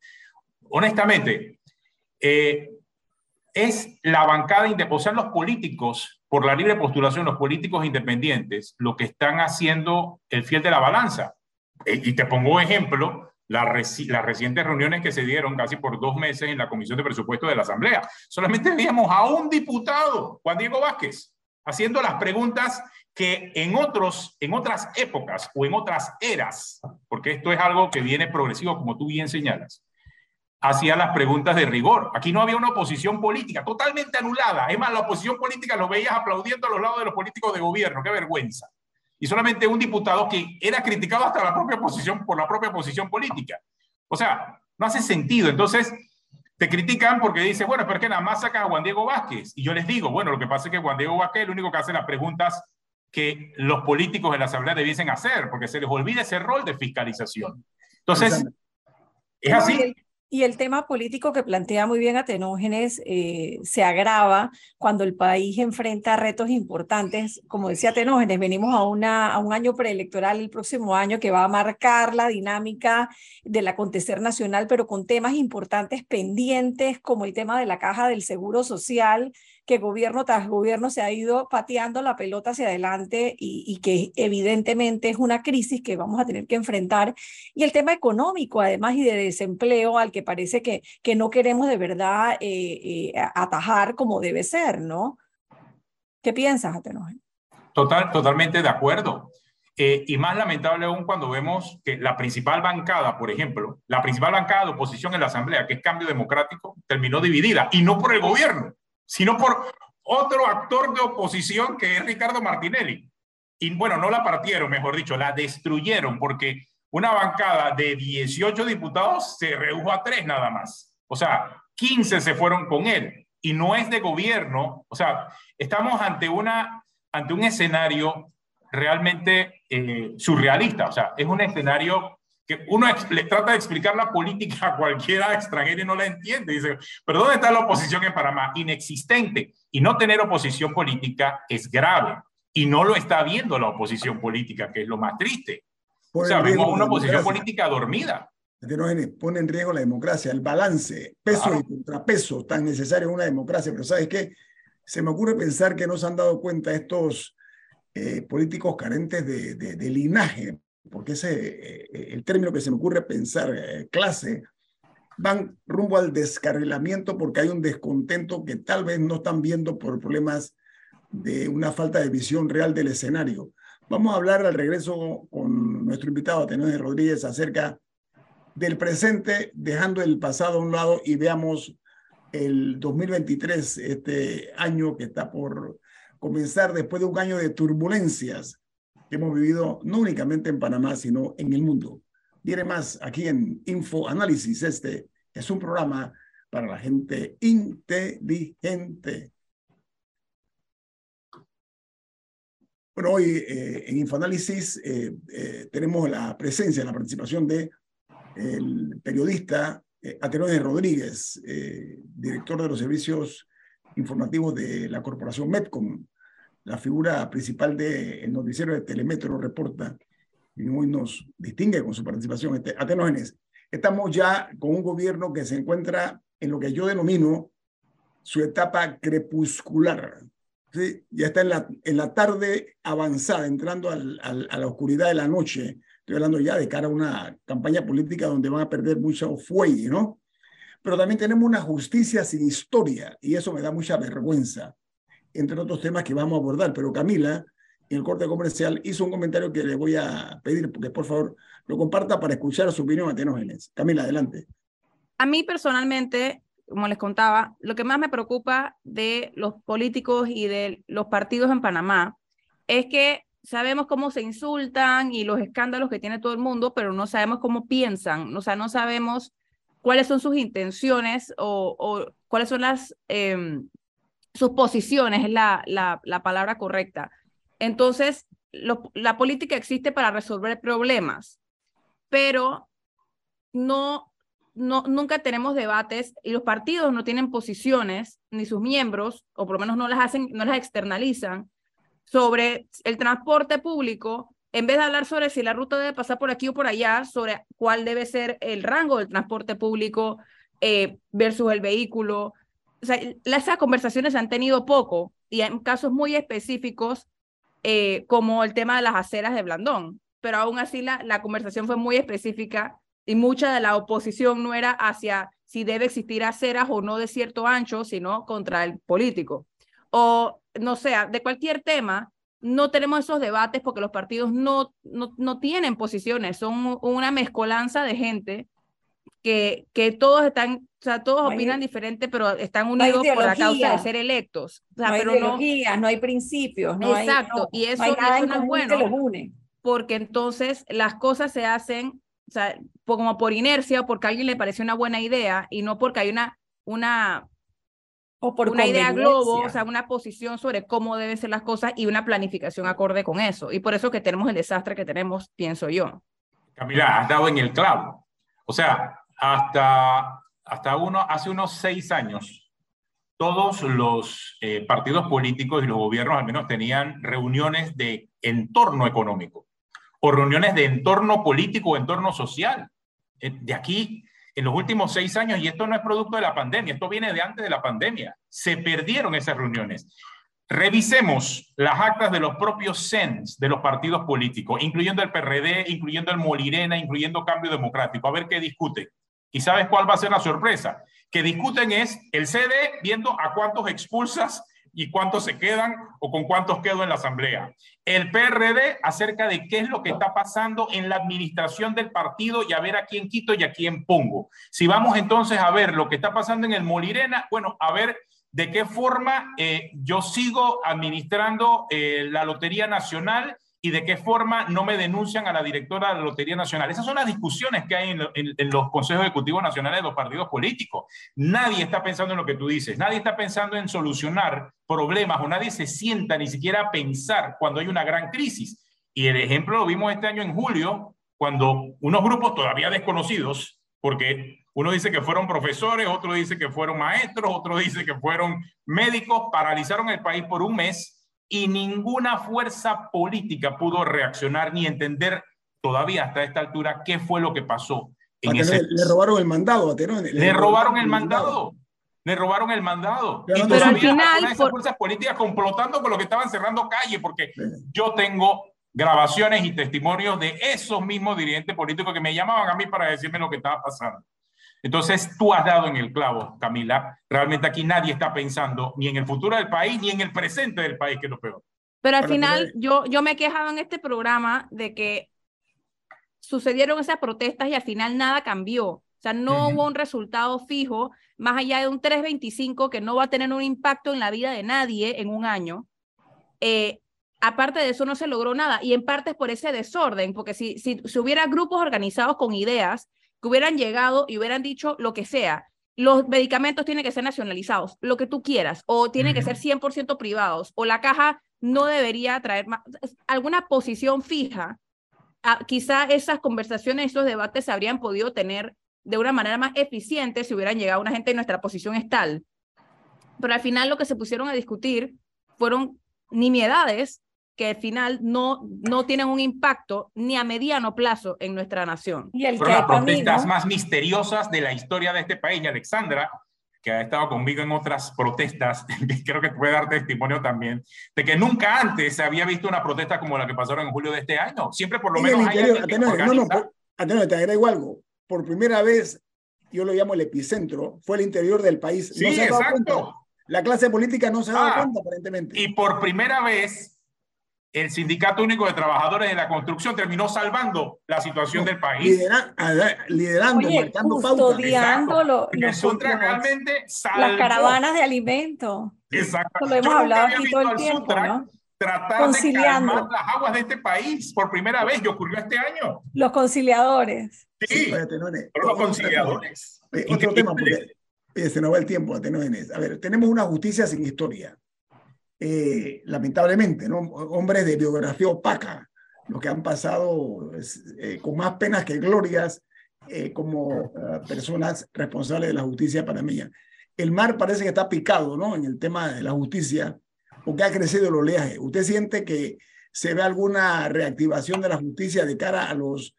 honestamente, eh, es la bancada, o sea, los políticos, por la libre postulación, los políticos independientes, lo que están haciendo el fiel de la balanza. Eh, y te pongo ejemplo las recientes reuniones que se dieron casi por dos meses en la Comisión de Presupuesto de la Asamblea. Solamente teníamos a un diputado, Juan Diego Vázquez, haciendo las preguntas que en, otros, en otras épocas o en otras eras, porque esto es algo que viene progresivo, como tú bien señalas, hacía las preguntas de rigor. Aquí no había una oposición política, totalmente anulada. Es más, la oposición política lo veías aplaudiendo a los lados de los políticos de gobierno. ¡Qué vergüenza! y solamente un diputado que era criticado hasta la propia posición por la propia posición política. O sea, no hace sentido. Entonces, te critican porque dice, bueno, pero es que nada más saca a Juan Diego Vázquez. Y yo les digo, bueno, lo que pasa es que Juan Diego Vázquez es el único que hace las preguntas que los políticos de la Asamblea debiesen hacer, porque se les olvida ese rol de fiscalización. Entonces, es así. Y el tema político que plantea muy bien Atenógenes eh, se agrava cuando el país enfrenta retos importantes. Como decía Atenógenes, venimos a, una, a un año preelectoral el próximo año que va a marcar la dinámica del acontecer nacional, pero con temas importantes pendientes como el tema de la caja del seguro social, que gobierno tras gobierno se ha ido pateando la pelota hacia adelante y, que evidentemente es una crisis que vamos a tener que enfrentar. Y el tema económico, además, y de desempleo, al que parece que, que no queremos de verdad eh, eh, atajar como debe ser, ¿no? ¿Qué piensas, Atenogen? Total, totalmente de acuerdo. Eh, y más lamentable aún cuando vemos que la principal bancada, por ejemplo, la principal bancada de oposición en la Asamblea, que es Cambio Democrático, terminó dividida y no por el gobierno, sino por otro actor de oposición que es Ricardo Martinelli. Y bueno, no la partieron, mejor dicho, la destruyeron porque una bancada de 18 diputados se redujo a tres nada más. O sea, 15 se fueron con él y no es de gobierno. O sea, estamos ante, una, ante un escenario realmente eh, surrealista. O sea, es un escenario que uno le trata de explicar la política a cualquiera extranjero y no la entiende. Dice, pero ¿dónde está la oposición en Panamá? Inexistente. Y no tener oposición política es grave. Y no lo está viendo la oposición política, que es lo más triste. o sea, vemos una oposición política dormida. Pone en riesgo la democracia, el balance, peso y contrapeso tan necesario en una democracia. Pero ¿sabes qué? Se me ocurre pensar que no se han dado cuenta estos eh, políticos carentes de, de linaje porque ese eh, eh, el término que se me ocurre pensar, eh, clase, van rumbo al descarrilamiento porque hay un descontento que tal vez no están viendo por problemas de una falta de visión real del escenario. Vamos a hablar al regreso con nuestro invitado, Ateneo Rodríguez, acerca del presente, dejando el pasado a un lado y veamos el 2023, este año que está por comenzar después de un año de turbulencias que hemos vivido no únicamente en Panamá, sino en el mundo. Viene más aquí en Info Análisis, este Es un programa para la gente inteligente. Bueno, hoy eh, en Infoanálisis eh, eh, tenemos la presencia, la participación de el periodista Atenóide Rodríguez, director de los servicios informativos de la corporación Metcom, la figura principal del noticiero de Telemetro reporta y hoy nos distingue con su participación. Este, Atenógenes, estamos ya con un gobierno que se encuentra en lo que yo denomino su etapa crepuscular. Ya está en la, en la tarde avanzada, entrando al, a la oscuridad de la noche. Estoy hablando ya de cara a una campaña política donde van a perder mucho fuelle, ¿no? Pero también tenemos una justicia sin historia y eso me da mucha vergüenza, entre otros temas que vamos a abordar. Pero Camila, en el corte comercial, hizo un comentario que le voy a pedir, porque por favor lo comparta para escuchar su opinión, Atenógenes. Camila, adelante. A mí personalmente, como les contaba, lo que más me preocupa de los políticos y de los partidos en Panamá es que sabemos cómo se insultan y los escándalos que tiene todo el mundo, pero no sabemos cómo piensan, o sea, no sabemos cuáles son sus intenciones o, cuáles son las, em, sus posiciones, es la, la, la palabra correcta. Entonces, la política existe para resolver problemas, pero no no, nunca tenemos debates y los partidos no tienen posiciones, ni sus miembros, o por lo menos no las hacen, no las externalizan, sobre el transporte público, en vez de hablar sobre si la ruta debe pasar por aquí o por allá, sobre cuál debe ser el rango del transporte público eh, versus el vehículo. O esas conversaciones se han tenido poco y en casos muy específicos, eh, como el tema de las aceras de Blandón, pero aún así la, la conversación fue muy específica y mucha de la oposición no era hacia si debe existir aceras o no de cierto ancho, sino contra el político. O, no sea, de cualquier tema, no tenemos esos debates porque los partidos no, no, no tienen posiciones, son una mezcolanza de gente que, que todos están, o sea, todos opinan diferente, pero están unidos por la causa de ser electos. O sea, no hay pero ideología, no, hay principios, no Exacto, y eso, no, no es bueno. Porque entonces las cosas se hacen o sea, como por inercia o porque a alguien le pareció una buena idea y no porque hay una, una, o por una idea globo, o sea, una posición sobre cómo deben ser las cosas y una planificación acorde con eso. Y por eso que tenemos el desastre que tenemos, pienso yo. Camila, has dado en el clavo. O sea, hasta, hasta uno, hace unos seis años, todos los eh, partidos políticos y los gobiernos al menos tenían reuniones de entorno económico o reuniones de entorno político o entorno social. Eh, de aquí, en los últimos seis años, y esto no es producto de la pandemia, esto viene de antes de la pandemia, se perdieron esas reuniones. Revisemos las actas de los propios CENS de los partidos políticos, incluyendo el PRD, incluyendo el Molirena, incluyendo Cambio Democrático, a ver qué discuten. ¿Y sabes cuál va a ser la sorpresa? Que discuten es el CD viendo a cuántos expulsas y cuántos se quedan o con cuántos quedo en la asamblea. El PRD acerca de qué es lo que está pasando en la administración del partido y a ver a quién quito y a quién pongo. Si vamos entonces a ver lo que está pasando en el Molirena, bueno, a ver de qué forma eh, yo sigo administrando eh, la Lotería Nacional y de qué forma no me denuncian a la directora de la Lotería Nacional. Esas son las discusiones que hay en, los consejos ejecutivos nacionales de los partidos políticos. Nadie está pensando en lo que tú dices, nadie está pensando en solucionar problemas o nadie se sienta ni siquiera a pensar cuando hay una gran crisis. Y el ejemplo lo vimos este año en julio, cuando unos grupos todavía desconocidos, porque uno dice que fueron profesores, otro dice que fueron maestros, otro dice que fueron médicos, paralizaron el país por un mes y ninguna fuerza política pudo reaccionar ni entender todavía hasta esta altura qué fue lo que pasó. En ese... Le robaron el mandado a Le, le robaron el mandado. Le robaron el mandado. Pero, y al final. Esas fuerzas políticas complotando con lo que estaban cerrando calle, porque yo tengo grabaciones y testimonios de esos mismos dirigentes políticos que me llamaban a mí para decirme lo que estaba pasando. Entonces, tú has dado en el clavo, Camila. Realmente aquí nadie está pensando ni en el futuro del país ni en el presente del país, que es lo peor. Pero al final, yo, yo me he quejado en este programa de que sucedieron esas protestas y al final nada cambió. O sea, no hubo un resultado fijo, más allá de un 325 que no va a tener un impacto en la vida de nadie en un año. Eh, aparte de eso, no se logró nada. Y en parte es por ese desorden, porque si, si, si hubiera grupos organizados con ideas que hubieran llegado y hubieran dicho lo que sea. Los medicamentos tienen que ser nacionalizados, lo que tú quieras, o tienen que ser 100% privados, o la caja no debería traer más, alguna posición fija. Ah, quizá esas conversaciones, esos debates se habrían podido tener de una manera más eficiente si hubieran llegado una gente y nuestra posición es tal. Pero al final lo que se pusieron a discutir fueron nimiedades que al final no, no tienen un impacto ni a mediano plazo en nuestra nación. Y el Fueron las protestas más misteriosas de la historia de este país. Y Alexandra, que ha estado conmigo en otras protestas, creo que puede dar testimonio también, de que nunca antes se había visto una protesta como la que pasaron en julio de este año. Siempre por lo menos... Hay no, no, te agrego algo. Por primera vez, yo lo llamo el epicentro, fue el interior del país. Sí, exacto. La clase política no se ha dado ah, cuenta, aparentemente. Y por primera vez el Sindicato Único de Trabajadores de la Construcción terminó salvando la situación del país. liderando, marcando custodiando lo, realmente las caravanas de alimentos. Exacto. Lo hemos hablado aquí todo el tiempo, ¿no? Tratar Conciliando. de calmar las aguas de este país por primera vez y ocurrió este año. Los conciliadores. Sí, los conciliadores. otro tema, porque se nos va el tiempo, A ver, tenemos una justicia sin historia eh, lamentablemente, ¿no? hombres de biografía opaca, los que han pasado eh, con más penas que glorias eh, como personas responsables de la justicia panameña. El mar parece que está picado ¿no? en el tema de la justicia, porque ha crecido el oleaje. ¿Usted siente que se ve alguna reactivación de la justicia de cara a los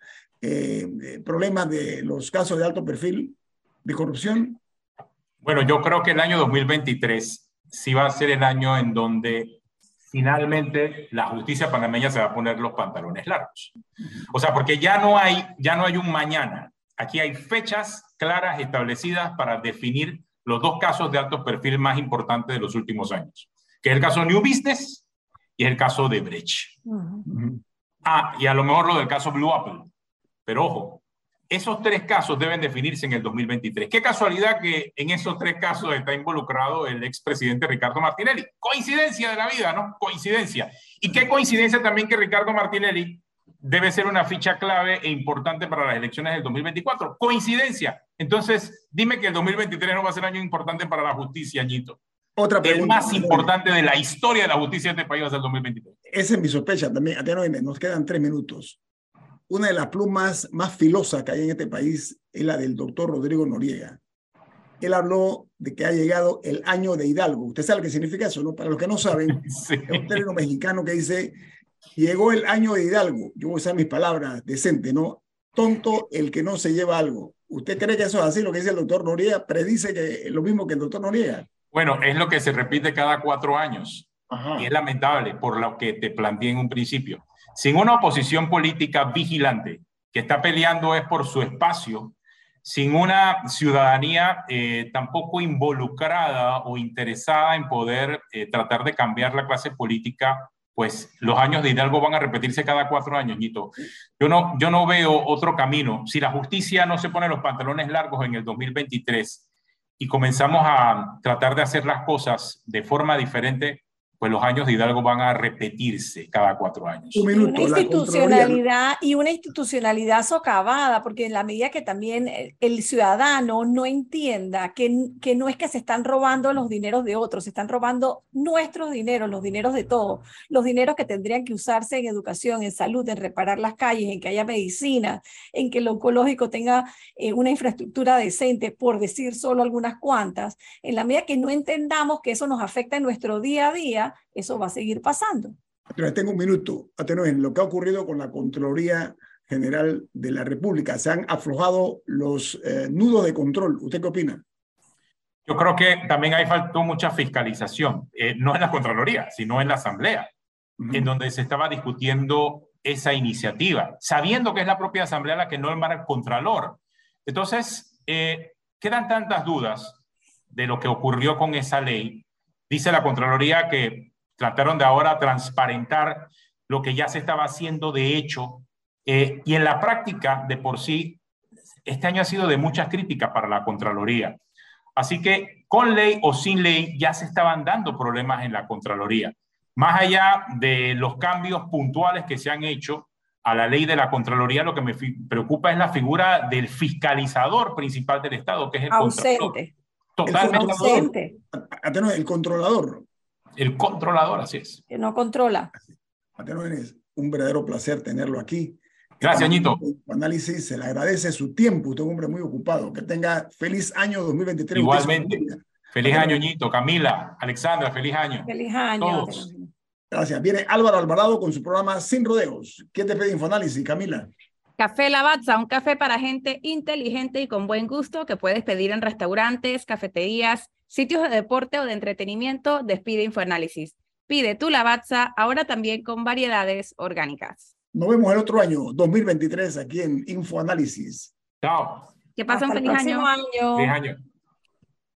problemas de los casos de alto perfil de corrupción? Bueno, yo creo que el año 2023 sí va a ser el año en donde finalmente la justicia panameña se va a poner los pantalones largos. O sea, porque ya no hay, ya no hay un mañana. Aquí hay fechas claras establecidas para definir los dos casos de alto perfil más importantes de los últimos años, que es el caso New Business y el caso de Brecht. Ah, y a lo mejor lo del caso Blue Apple. Pero ojo, esos tres casos deben definirse en el 2023. Qué casualidad que en esos tres casos está involucrado el expresidente Ricardo Martinelli. Coincidencia de la vida, ¿no? Coincidencia. Y qué coincidencia también que Ricardo Martinelli debe ser una ficha clave e importante para las elecciones del 2024. Coincidencia. Entonces, dime que el 2023 no va a ser año importante para la justicia, Ñito. Otra pregunta. El más importante de la historia de la justicia de este país va a ser el 2023. Esa es mi sospecha también. Nos quedan tres minutos una de las plumas más filosas que hay en este país es la del doctor Rodrigo Noriega. Él habló de que ha llegado el año de Hidalgo. Usted sabe qué significa eso, ¿no? Para los que no saben, es un término mexicano que dice, llegó el año de Hidalgo. Yo voy a usar mis palabras decentes, ¿no? Tonto el que no se lleva algo. ¿Usted cree que eso es así? Lo que dice el doctor Noriega predice que es lo mismo que el doctor Noriega. Bueno, es lo que se repite cada cuatro años. Y es lamentable por lo que te planteé en un principio. Sin una oposición política vigilante que está peleando es por su espacio, sin una ciudadanía eh, tampoco involucrada o interesada en poder eh, tratar de cambiar la clase política, pues los años de Hidalgo van a repetirse cada cuatro años, Nito. Yo no, yo no veo otro camino. Si la justicia no se pone los pantalones largos en el 2023 y comenzamos a tratar de hacer las cosas de forma diferente, pues los años de Hidalgo van a repetirse cada cuatro años. Un minuto, una institucionalidad y una institucionalidad socavada, porque en la medida que también el, ciudadano no entienda que, que no es que se están robando los dineros de otros, se están robando nuestros dineros, los dineros de todos, los dineros que tendrían que usarse en educación, en salud, en reparar las calles, en que haya medicina, en que lo oncológico tenga eh, una infraestructura decente, por decir solo algunas cuantas, en la medida que no entendamos que eso nos afecta en nuestro día a día, eso va a seguir pasando. Tengo un minuto. En lo que ha ocurrido con la Contraloría General de la República, se han aflojado los eh, nudos de control. ¿Usted qué opina? Yo creo que también hay faltó mucha fiscalización, eh, no en la Contraloría, sino en la Asamblea, en donde se estaba discutiendo esa iniciativa, sabiendo que es la propia Asamblea la que no nombra el Contralor. Entonces, eh, quedan tantas dudas de lo que ocurrió con esa ley Dice la Contraloría que trataron de ahora transparentar lo que ya se estaba haciendo de hecho eh, y en la práctica de por sí, este año ha sido de muchas críticas para la Contraloría. Así que con ley o sin ley ya se estaban dando problemas en la Contraloría. Más allá de los cambios puntuales que se han hecho, a la ley de la Contraloría, lo que me preocupa es la figura del fiscalizador principal del Estado, que es el ausente. Totalmente. El controlador. El controlador, así es. Que no controla. es un verdadero placer tenerlo aquí. Gracias, Ñito. Análisis, se le agradece su tiempo. Usted es un hombre muy ocupado. Que tenga feliz año 2023. Igualmente. Feliz año, Ñito. Camila, Alexandra, feliz año. Feliz año. Gracias. Viene Álvaro Alvarado con su programa Sin Rodeos. ¿Qué te pide Infoanálisis, Camila? Café Lavazza, un café para gente inteligente y con buen gusto que puedes pedir en restaurantes, cafeterías, sitios de deporte o de entretenimiento. Despide Infoanálisis. Pide tu Lavazza ahora también con variedades orgánicas. Nos vemos el otro año, 2023, aquí en Infoanálisis. Chao. Que pasen un feliz año. año. Feliz año.